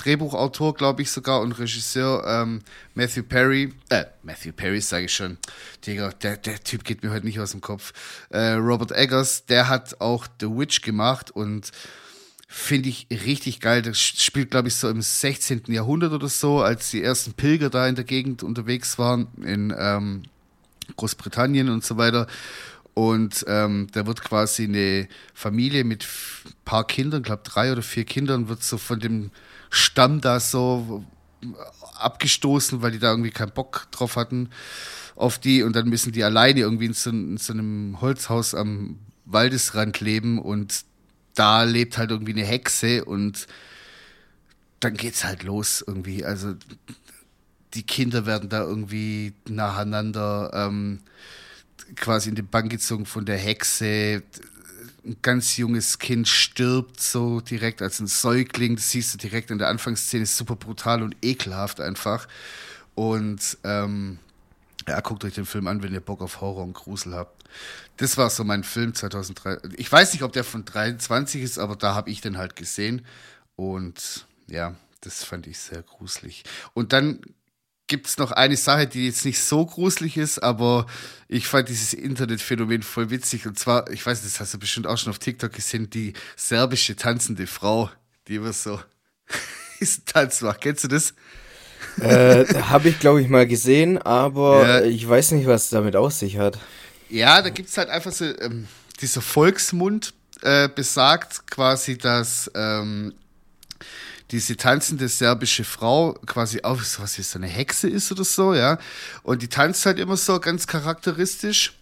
Speaker 2: Drehbuchautor, glaube ich sogar, und Regisseur ähm, Matthew Perry, äh, Matthew Perry sage ich schon, Digga, der, der Typ geht mir heute nicht aus dem Kopf. Äh, Robert Eggers, der hat auch The Witch gemacht und finde ich richtig geil. Das spielt, glaube ich, so im 16. Jahrhundert oder so, als die ersten Pilger da in der Gegend unterwegs waren, in ähm, Großbritannien und so weiter. Und ähm, da wird quasi eine Familie mit paar Kindern, glaube drei oder vier Kindern, wird so von dem Stamm da so abgestoßen, weil die da irgendwie keinen Bock drauf hatten auf die und dann müssen die alleine irgendwie in so, in so einem Holzhaus am Waldesrand leben und da lebt halt irgendwie eine Hexe und dann geht's halt los irgendwie. Also die Kinder werden da irgendwie nacheinander ähm, quasi in den Bann gezogen von der Hexe. Ein ganz junges Kind stirbt so direkt als ein Säugling. Das siehst du direkt in der Anfangsszene. Ist super brutal und ekelhaft einfach. Und ähm, ja, guckt euch den Film an, wenn ihr Bock auf Horror und Grusel habt. Das war so mein Film 2003. Ich weiß nicht, ob der von 23 ist, aber da habe ich den halt gesehen. Und ja, das fand ich sehr gruselig. Und dann gibt es noch eine Sache, die jetzt nicht so gruselig ist, aber ich fand dieses Internetphänomen voll witzig. Und zwar, ich weiß, das hast du bestimmt auch schon auf TikTok gesehen, die serbische tanzende Frau, die immer so [laughs] diesen Tanz macht. Kennst du das?
Speaker 1: Äh, Habe ich, glaube ich, mal gesehen, aber ja. ich weiß nicht, was damit aus sich hat.
Speaker 2: Ja, da gibt es halt einfach so, ähm, dieser Volksmund äh, besagt quasi, dass ähm, diese tanzende serbische Frau quasi auch so was wie so eine Hexe ist oder so, ja. Und die tanzt halt immer so ganz charakteristisch.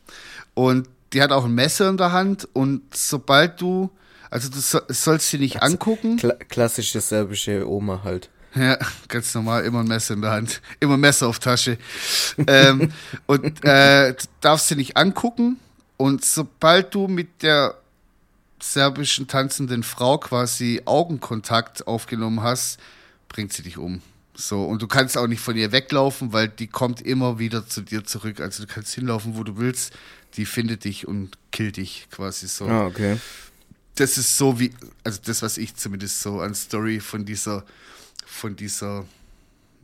Speaker 2: Und die hat auch ein Messer in der Hand. Und sobald du, also du so, sollst sie nicht angucken.
Speaker 1: Kla klassische serbische Oma halt.
Speaker 2: Ja, ganz normal, immer ein Messer in der Hand, immer ein Messer auf Tasche. ähm, und äh, darfst sie nicht angucken. Und sobald du mit der serbischen tanzenden Frau quasi Augenkontakt aufgenommen hast, bringt sie dich um. So, und du kannst auch nicht von ihr weglaufen, weil die kommt immer wieder zu dir zurück. Also du kannst hinlaufen, wo du willst, die findet dich und killt dich quasi so.
Speaker 1: Ah, okay.
Speaker 2: Das ist so wie, also das, was ich zumindest so an Story von dieser, von dieser,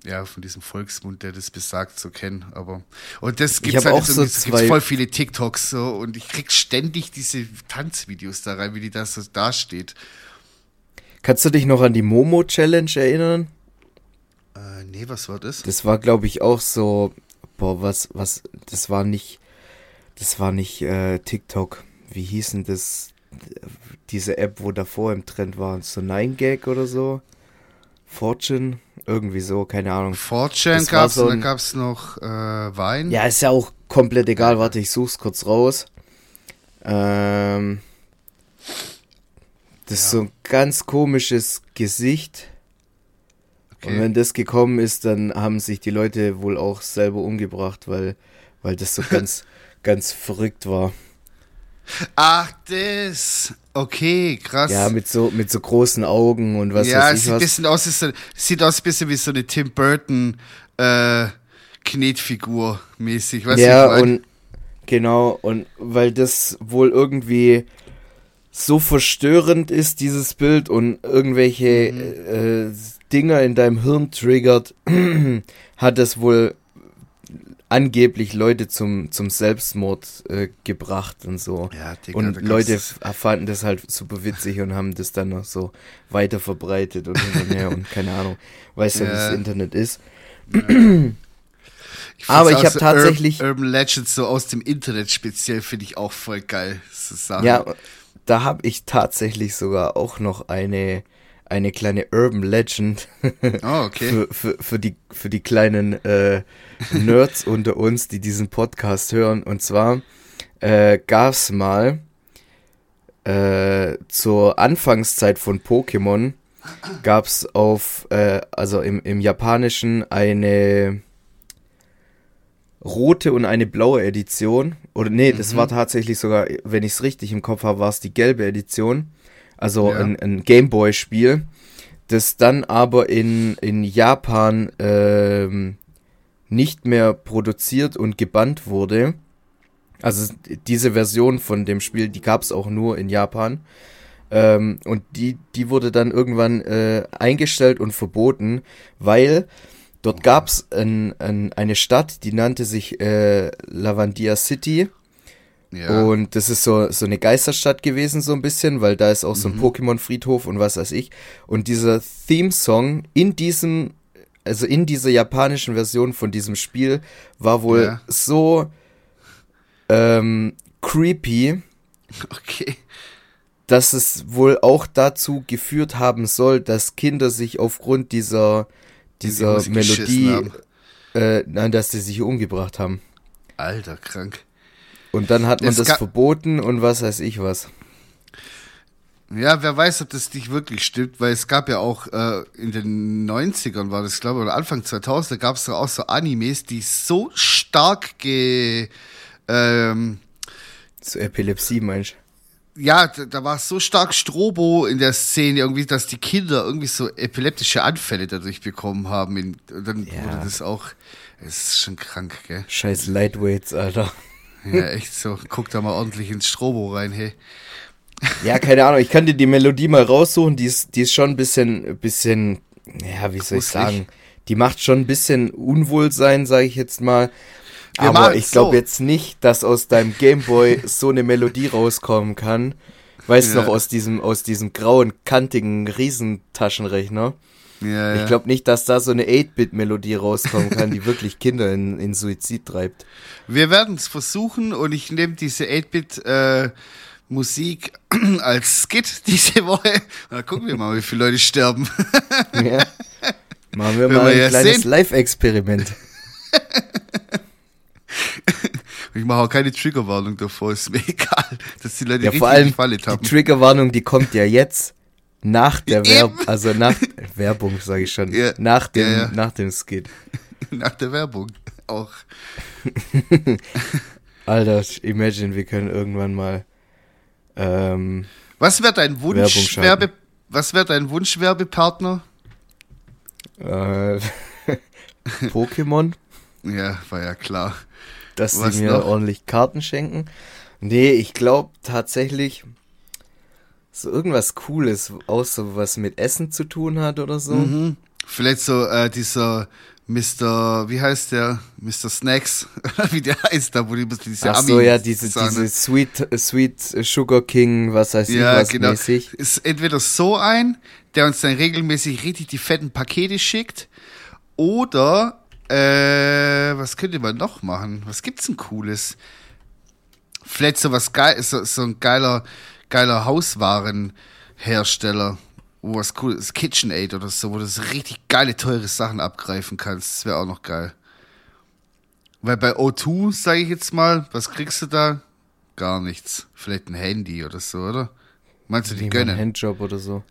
Speaker 2: ja, von diesem Volksmund, der das besagt, so kenne. Aber und das gibt
Speaker 1: hab
Speaker 2: halt
Speaker 1: auch so
Speaker 2: es gibt voll viele TikToks so und ich krieg ständig diese Tanzvideos da rein, wie die da so dasteht.
Speaker 1: Kannst du dich noch an die Momo Challenge erinnern?
Speaker 2: Äh, nee, was war das?
Speaker 1: Das war, glaube ich, auch so. Boah, was, was, das war nicht. Das war nicht äh, TikTok. Wie hieß denn das? Diese App, wo davor im Trend war. So 9gag oder so? Fortune? Irgendwie so, keine Ahnung.
Speaker 2: 4chan
Speaker 1: Das war
Speaker 2: gab's
Speaker 1: so
Speaker 2: und dann
Speaker 1: ein-
Speaker 2: gab's noch äh, Wein.
Speaker 1: Ja, ist ja auch komplett egal. Warte, ich such's kurz raus. Ähm. Das ist so ein ganz komisches Gesicht. Und
Speaker 2: Okay.
Speaker 1: wenn das gekommen ist, dann haben sich die Leute wohl auch selber umgebracht, weil, weil das so [laughs] ganz, ganz verrückt war.
Speaker 2: Ach, das. Okay, krass.
Speaker 1: Ja, mit so, mit so großen Augen und was
Speaker 2: ja,
Speaker 1: weiß ich
Speaker 2: sieht
Speaker 1: was.
Speaker 2: bisschen aus, wie so, sieht aus ein bisschen wie so eine Tim Burton äh, Knetfigur mäßig. Weißt du,
Speaker 1: ja, und genau, und weil das wohl irgendwie so verstörend ist, dieses Bild, und irgendwelche
Speaker 2: Mhm.
Speaker 1: äh, Dinger in deinem Hirn triggert, [clears throat] hat das wohl angeblich Leute zum, zum Selbstmord äh, gebracht und so.
Speaker 2: Ja, Digga,
Speaker 1: und Leute fanden das halt super witzig und haben das dann noch so weiter verbreitet und hin und her und keine Ahnung. Weißt ja, wie
Speaker 2: Ja.
Speaker 1: das Internet ist.
Speaker 2: Ich
Speaker 1: Aber ich
Speaker 2: auch
Speaker 1: hab
Speaker 2: so
Speaker 1: tatsächlich-
Speaker 2: Urban, Urban Legends so aus dem Internet speziell finde ich auch voll geil. So.
Speaker 1: Ja, da habe ich tatsächlich sogar auch noch eine, eine kleine Urban Legend
Speaker 2: Oh, okay.
Speaker 1: für, für, für, die, für die kleinen äh, Nerds [laughs] unter uns, die diesen Podcast hören. Und zwar äh, gab es mal äh, zur Anfangszeit von Pokémon gab es auf, äh, also im, im Japanischen eine rote und eine blaue Edition. Oder nee, das war tatsächlich sogar, wenn ich es richtig im Kopf habe, war es die gelbe Edition. Also
Speaker 2: Ja.
Speaker 1: ein, ein Gameboy-Spiel, das dann aber in, in Japan ähm, nicht mehr produziert und gebannt wurde. Also diese Version von dem Spiel, die gab es auch nur in Japan. Ähm, und die, die wurde dann irgendwann äh, eingestellt und verboten, weil dort gab es ein, ein, eine Stadt, die nannte sich äh, Lavandia City.
Speaker 2: Ja.
Speaker 1: Und das ist so, so eine Geisterstadt gewesen, so ein bisschen, weil da ist auch so ein Pokémon-Friedhof und was weiß ich. Und dieser Theme-Song in diesem, also in dieser japanischen Version von diesem Spiel war wohl
Speaker 2: Ja.
Speaker 1: so ähm, creepy,
Speaker 2: okay.
Speaker 1: dass es wohl auch dazu geführt haben soll, dass Kinder sich aufgrund dieser, dieser
Speaker 2: geschissen
Speaker 1: Melodie, äh, nein, dass sie sich umgebracht haben.
Speaker 2: Alter, krank.
Speaker 1: Und dann hat man
Speaker 2: Es
Speaker 1: das verboten und was weiß ich was.
Speaker 2: Ja, wer weiß, ob das nicht wirklich stimmt, weil es gab ja auch äh, in den 90ern war das, glaube ich, oder Anfang 2000, da gab es auch so Animes, die so stark ge... Ähm,
Speaker 1: So Epilepsie, meinst
Speaker 2: ja, da, war so stark Strobo in der Szene irgendwie, dass die Kinder irgendwie so epileptische Anfälle dadurch bekommen haben. Und dann
Speaker 1: Ja.
Speaker 2: wurde das auch, es ist schon krank, gell?
Speaker 1: Scheiß Lightweights, Alter.
Speaker 2: Ja, echt so. Guck da mal ordentlich ins Strobo rein, hey.
Speaker 1: Ja, keine Ahnung, ich kann dir die Melodie mal raussuchen, die ist, die ist schon ein bisschen, bisschen, ja, wie soll ich sagen, die macht schon ein bisschen Unwohlsein, sage ich jetzt mal.
Speaker 2: Wir
Speaker 1: Aber ich glaube
Speaker 2: so.
Speaker 1: jetzt nicht, dass aus deinem Gameboy so eine Melodie rauskommen kann. Weißt du
Speaker 2: Ja.
Speaker 1: noch, aus diesem, aus diesem grauen, kantigen Riesentaschenrechner.
Speaker 2: Ja,
Speaker 1: Ich glaube nicht, dass da so eine 8-Bit-Melodie rauskommen kann, die wirklich Kinder in, in Suizid treibt.
Speaker 2: Wir werden es versuchen und ich nehme diese 8-Bit äh, Musik [clears throat] als Skit diese Woche. Und dann gucken wir mal, wie viele Leute sterben.
Speaker 1: Ja. Machen wir
Speaker 2: Werden
Speaker 1: mal
Speaker 2: wir
Speaker 1: ein
Speaker 2: ja
Speaker 1: kleines. Live-Experiment. [laughs]
Speaker 2: Ich mache auch keine Triggerwarnung davor, ist mir [laughs] egal, dass die Leute
Speaker 1: Ja,
Speaker 2: richtig
Speaker 1: vor allem
Speaker 2: die Falle
Speaker 1: die
Speaker 2: tappen.
Speaker 1: Triggerwarnung, die kommt ja jetzt nach der. Werbung, also nach [laughs] Werbung, sage ich schon,
Speaker 2: Ja.
Speaker 1: nach dem,
Speaker 2: Ja, ja.
Speaker 1: nach dem Skit. [laughs]
Speaker 2: Nach der Werbung auch. [laughs]
Speaker 1: Alter, imagine, wir können irgendwann mal, ähm,
Speaker 2: Was wäre dein Wunsch. Werbe, was wäre dein Wunschwerbepartner?
Speaker 1: Äh, Pokémon.
Speaker 2: Ja, war ja klar.
Speaker 1: Dass Was sie mir noch? ordentlich Karten schenken. Nee, ich glaube tatsächlich so irgendwas Cooles, außer was mit Essen zu tun hat oder so. Mhm.
Speaker 2: Vielleicht so äh, dieser Mr. Wie heißt der? Mr. Snacks, [laughs] wie der heißt da, wo die
Speaker 1: diese Ach so, ja, diese, diese Sweet, Sweet Sugar King, was heißt ja, was genau. mäßig.
Speaker 2: Ist entweder so ein, der uns dann regelmäßig richtig die fetten Pakete schickt, oder äh, was könnte man noch machen? Was gibt's denn Cooles? Vielleicht so was geil, so, so ein geiler, geiler Hauswarenhersteller wo was cool ist, KitchenAid oder so, wo du so richtig geile, teure Sachen abgreifen kannst. Das wäre auch noch geil. Weil bei O2, sage ich jetzt mal, was kriegst du da? Gar nichts. Vielleicht ein Handy oder so, oder? Meinst du, die nicht gönnen? Ein
Speaker 1: Handjob oder so.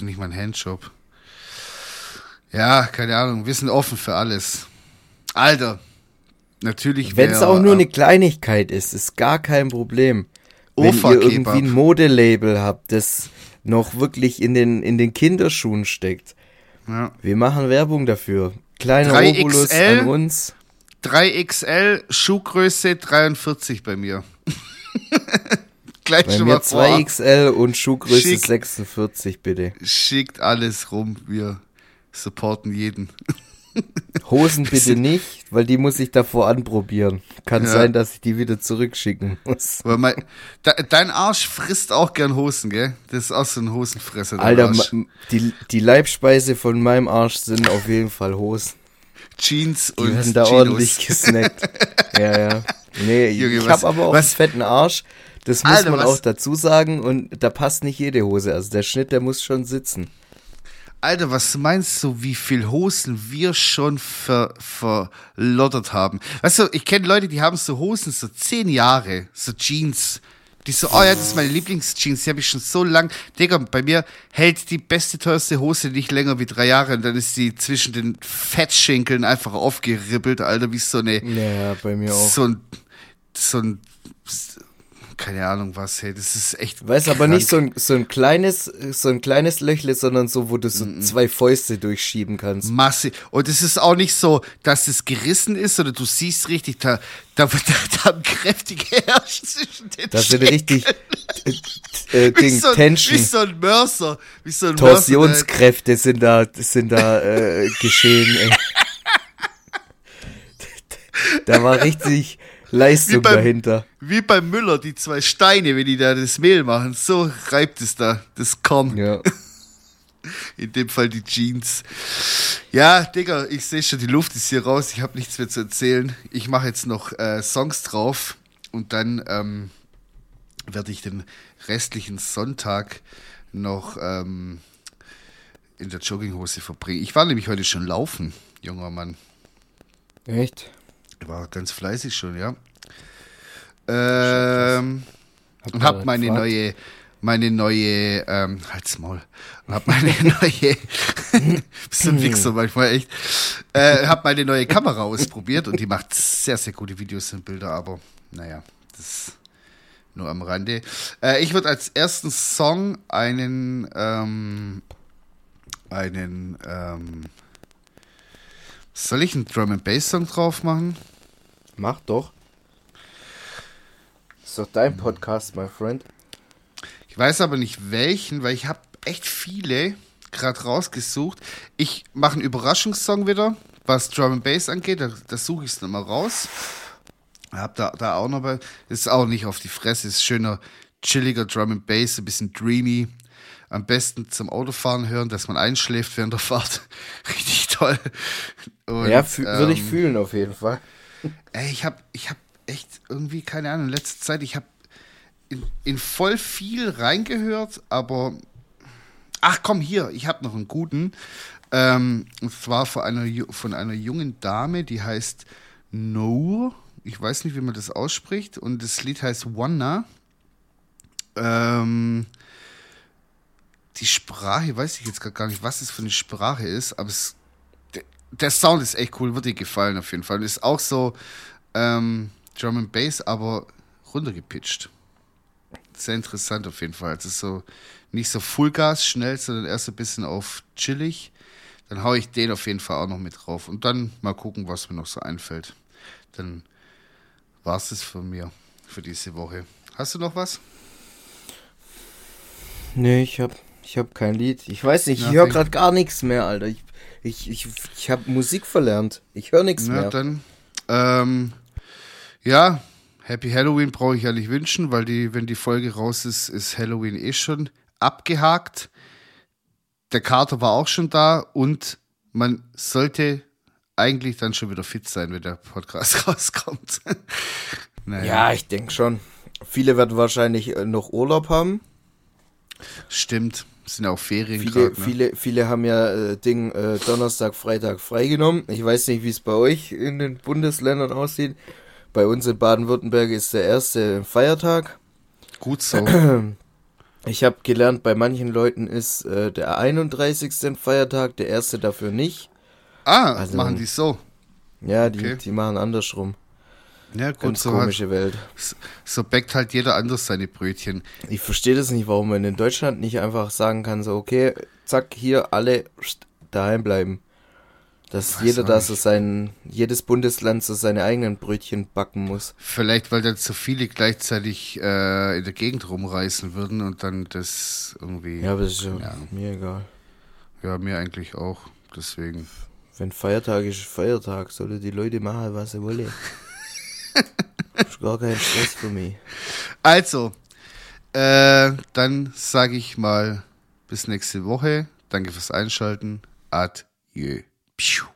Speaker 2: Nicht mal ein Handjob. Ja, keine Ahnung. Wir sind offen für alles. Alter, natürlich.
Speaker 1: Wenn es auch nur eine Kleinigkeit ist, ist gar kein Problem. Wenn ihr irgendwie ein Modelabel habt, das noch wirklich in den, in den Kinderschuhen steckt. Ja. Wir machen Werbung dafür. Kleine Obolus an uns.
Speaker 2: 3XL, Schuhgröße 43 bei mir. [laughs]
Speaker 1: Gleich bei schon mir 2XL und Schuhgröße Schick, 46, bitte.
Speaker 2: Schickt alles rum, wir supporten jeden.
Speaker 1: Hosen bitte nicht, weil die muss ich davor anprobieren. Kann ja. sein, dass ich die wieder zurückschicken muss.
Speaker 2: Mein, dein Arsch frisst auch gern Hosen, gell? Das ist auch so ein Hosenfresser.
Speaker 1: Alter, die, die Leibspeise von meinem Arsch sind auf jeden Fall Hosen.
Speaker 2: Jeans
Speaker 1: die und werden da Ginos. ordentlich gesnackt. [laughs] ja, ja. Nee, Junge, ich habe aber auch was? einen fetten Arsch. Das muss Alter, man was? auch dazu sagen. Und da passt nicht jede Hose. Also der Schnitt, der muss schon sitzen.
Speaker 2: Alter, was meinst du, wie viel Hosen wir schon ver, verloddert haben? Weißt du, ich kenne Leute, die haben so Hosen so zehn Jahre, so Jeans. Die so, oh ja, das ist meine Lieblingsjeans, die habe ich schon so lang. Digga, bei mir hält die beste, teuerste Hose nicht länger wie drei Jahre und dann ist die zwischen den Fettschenkeln einfach aufgeribbelt, Alter, wie so eine.
Speaker 1: Ja, bei mir auch.
Speaker 2: So ein, so ein keine Ahnung was, hey, das ist echt.
Speaker 1: Weiß aber nicht so ein, so ein kleines, so ein kleines Löchle, sondern so, wo du so mm -mm. zwei Fäuste durchschieben kannst.
Speaker 2: Masse. Und es ist auch nicht so, dass es gerissen ist, oder du siehst richtig, da, da, [laughs] da, da haben kräftige Herrscher zwischen den
Speaker 1: Das sind richtig [laughs] äh, äh, Ding,
Speaker 2: so,
Speaker 1: Tension.
Speaker 2: Wie so ein Mörser. Wie so ein
Speaker 1: Torsionskräfte Mörser, sind da, sind da äh, geschehen, ey. [laughs] da war richtig Leistung wie beim, dahinter.
Speaker 2: Wie beim Müller, die zwei Steine, wenn die da das Mehl machen, so reibt es da, das Korn.
Speaker 1: Ja. [laughs]
Speaker 2: In dem Fall die Jeans. Ja, Digga, ich sehe schon, die Luft ist hier raus. Ich habe nichts mehr zu erzählen. Ich mache jetzt noch äh, Songs drauf und dann ähm, werde ich den restlichen Sonntag noch ähm, in der Jogginghose verbringen. Ich war nämlich heute schon laufen, junger Mann.
Speaker 1: Echt?
Speaker 2: War ganz fleißig schon, ja. Ähm, und hab meine gefragt? neue, meine neue, ähm, halt's Maul, und hab meine [laughs] neue, bist ein Wichser manchmal echt, äh, hab meine neue Kamera ausprobiert und die macht sehr, sehr gute Videos und Bilder, aber naja, das nur am Rande. Äh, ich würde als ersten Song einen, ähm, einen, ähm, soll ich einen Drum and Bass Song drauf machen?
Speaker 1: Mach doch. ist doch dein Podcast, my friend.
Speaker 2: Ich weiß aber nicht welchen, weil ich habe echt viele gerade rausgesucht. Ich mache einen Überraschungssong wieder, was Drum and Bass angeht. Da, da suche ich es nochmal raus. Hab da, da auch noch bei. Ist auch nicht auf die Fresse, ist schöner, chilliger Drum and Bass, ein bisschen dreamy am besten zum Autofahren hören, dass man einschläft während der Fahrt. [laughs] Richtig toll.
Speaker 1: Und, ja, ähm, würde ich ähm, fühlen auf jeden Fall. [laughs]
Speaker 2: Ey, ich habe ich hab echt irgendwie, keine Ahnung, in letzter Zeit, ich habe in, in voll viel reingehört, aber ach komm, hier, ich habe noch einen guten. Ähm, und zwar von einer, von einer jungen Dame, die heißt No. Ich weiß nicht, wie man das ausspricht. Und das Lied heißt Wanna. Ähm, die Sprache, weiß ich jetzt gar nicht, was es für eine Sprache ist, aber es, der, der Sound ist echt cool, wird dir gefallen auf jeden Fall. ist auch so ähm, Drum and Bass, aber runtergepitcht. Sehr interessant auf jeden Fall. Es ist so nicht so Fullgas schnell, sondern erst ein bisschen auf chillig. Dann hau ich den auf jeden Fall auch noch mit drauf. Und dann mal gucken, was mir noch so einfällt. Dann war es das von mir für diese Woche. Hast du noch was?
Speaker 1: Nee, ich hab, ich hab kein Lied. Ich weiß nicht, ich höre gerade gar nichts mehr, Alter. Ich, ich, ich, ich habe Musik verlernt. Ich höre nichts mehr.
Speaker 2: Dann, ähm, ja, Happy Halloween brauche ich ja nicht wünschen, weil die, wenn die Folge raus ist, ist Halloween eh schon abgehakt. Der Kater war auch schon da und man sollte eigentlich dann schon wieder fit sein, wenn der Podcast [laughs] rauskommt.
Speaker 1: naja. Ja, ich denke schon. Viele werden wahrscheinlich äh, noch Urlaub haben.
Speaker 2: Stimmt, sind auch Ferien.
Speaker 1: Viele, grad, ne? viele, viele haben ja äh, Ding äh, Donnerstag, Freitag freigenommen. Ich weiß nicht, wie es bei euch in den Bundesländern aussieht. Bei uns in Baden-Württemberg ist der erste Feiertag.
Speaker 2: Gut so. [clears throat]
Speaker 1: Ich habe gelernt, bei manchen Leuten ist äh, der 31. Feiertag, der erste dafür nicht.
Speaker 2: Ah, also, machen die so.
Speaker 1: Ja, die, okay. die machen andersrum.
Speaker 2: Ja, gut,
Speaker 1: Ganz so komische
Speaker 2: halt,
Speaker 1: Welt.
Speaker 2: So backt halt jeder anders seine Brötchen.
Speaker 1: Ich verstehe das nicht, warum man in Deutschland nicht einfach sagen kann, so, okay, zack, hier alle daheim bleiben. Dass jeder da so sein, jedes Bundesland so seine eigenen Brötchen backen muss.
Speaker 2: Vielleicht, weil dann so viele gleichzeitig äh, in der Gegend rumreisen würden und dann das irgendwie.
Speaker 1: Ja, aber das ist ja, mir egal.
Speaker 2: Ja, mir eigentlich auch. Deswegen.
Speaker 1: Wenn Feiertag ist, Feiertag. Sollen die Leute machen, was sie wollen. [laughs] ist gar kein Stress für mich.
Speaker 2: Also, äh, dann sage ich mal bis nächste Woche. Danke fürs Einschalten. Adieu. Phew.